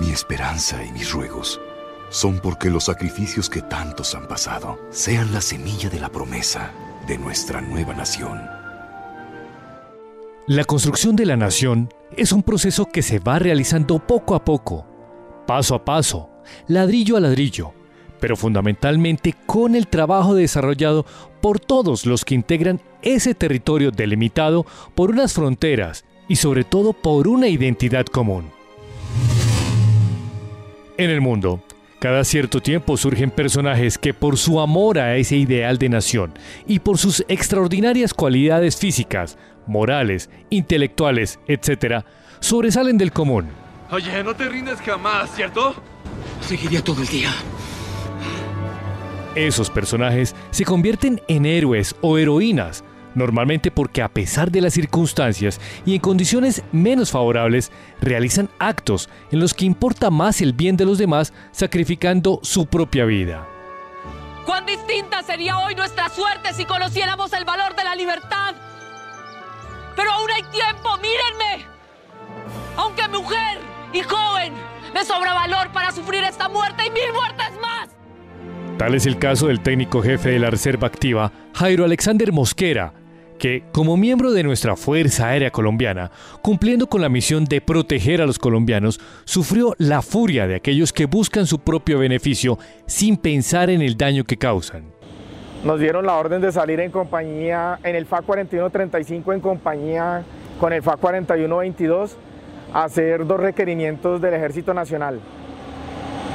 Mi esperanza y mis ruegos son porque los sacrificios que tantos han pasado sean la semilla de la promesa de nuestra nueva nación. La construcción de la nación es un proceso que se va realizando poco a poco, paso a paso, ladrillo a ladrillo, pero fundamentalmente con el trabajo desarrollado por todos los que integran ese territorio delimitado por unas fronteras y sobre todo por una identidad común. En el mundo, cada cierto tiempo surgen personajes que por su amor a ese ideal de nación y por sus extraordinarias cualidades físicas, morales, intelectuales, etc., sobresalen del común. Oye, no te rindes jamás, ¿cierto? Seguiría todo el día. Esos personajes se convierten en héroes o heroínas, normalmente porque a pesar de las circunstancias y en condiciones menos favorables, realizan actos en los que importa más el bien de los demás, sacrificando su propia vida. ¿Cuán distinta sería hoy nuestra suerte si conociéramos el valor de la libertad? Pero aún hay tiempo, mírenme. Aunque mujer y joven, me sobra valor para sufrir esta muerte y mil muertes más. Tal es el caso del técnico jefe de la Reserva Activa, Jairo Alexander Mosquera, que, como miembro de nuestra Fuerza Aérea Colombiana, cumpliendo con la misión de proteger a los colombianos, sufrió la furia de aquellos que buscan su propio beneficio sin pensar en el daño que causan. Nos dieron la orden de salir en compañía, en el FA 4135 en compañía con el FA 4122, a hacer dos requerimientos del Ejército Nacional.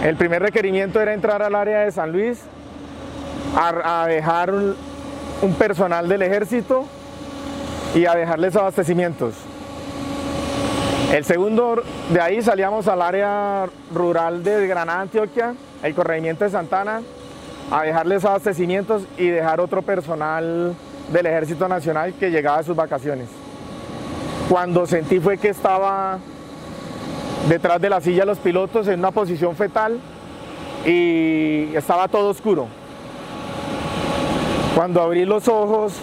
El primer requerimiento era entrar al área de San Luis a, dejar un, personal del ejército y a dejarles abastecimientos. El segundo, de ahí salíamos al área rural de Granada, Antioquia, el corregimiento de Santana, a dejarles abastecimientos y dejar otro personal del Ejército Nacional que llegaba a sus vacaciones. Cuando sentí fue que estaba detrás de la silla los pilotos en una posición fetal y estaba todo oscuro. Cuando abrí los ojos,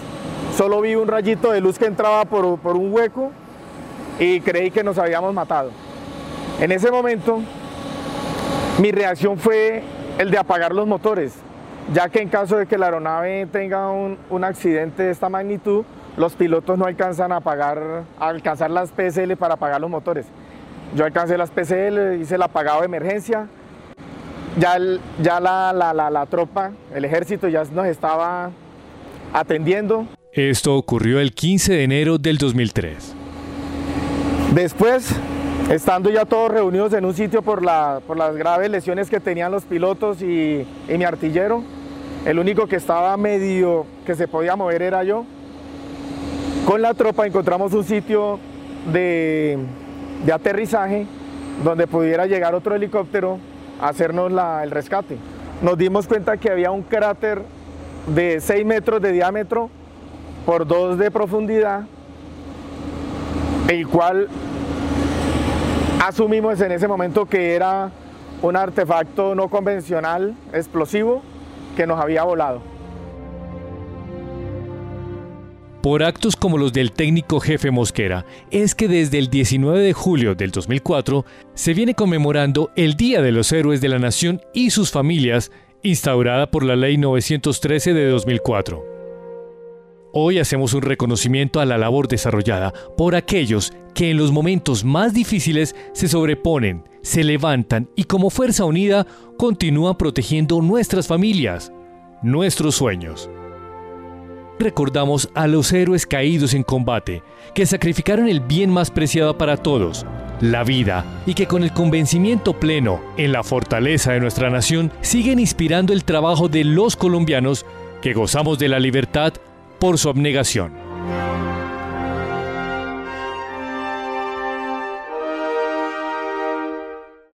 solo vi un rayito de luz que entraba por, un hueco y creí que nos habíamos matado. En ese momento, mi reacción fue el de apagar los motores, ya que en caso de que la aeronave tenga un, un accidente de esta magnitud, los pilotos no alcanzan a alcanzar las PSL para apagar los motores. Yo alcancé las PCL, hice el apagado de emergencia. Ya, ya la, la, la, tropa, el ejército ya nos estaba atendiendo. Esto ocurrió el 15 de enero del 2003. Después, estando ya todos reunidos en un sitio por, la, por las graves lesiones que tenían los pilotos y, y mi artillero, el único que estaba medio que se podía mover era yo. Con la tropa encontramos un sitio de, de aterrizaje donde pudiera llegar otro helicóptero hacernos el rescate. Nos dimos cuenta que había un cráter de 6 metros de diámetro por 2 de profundidad, el cual asumimos en ese momento que era un artefacto no convencional explosivo que nos había volado. Por actos como los del técnico jefe Mosquera, es que desde el 19 de julio del 2004 se viene conmemorando el Día de los Héroes de la Nación y sus familias, instaurada por la Ley 913 de 2004. Hoy hacemos un reconocimiento a la labor desarrollada por aquellos que en los momentos más difíciles se sobreponen, se levantan y como fuerza unida continúan protegiendo nuestras familias, nuestros sueños recordamos a los héroes caídos en combate, que sacrificaron el bien más preciado para todos, la vida, y que con el convencimiento pleno en la fortaleza de nuestra nación siguen inspirando el trabajo de los colombianos que gozamos de la libertad por su abnegación.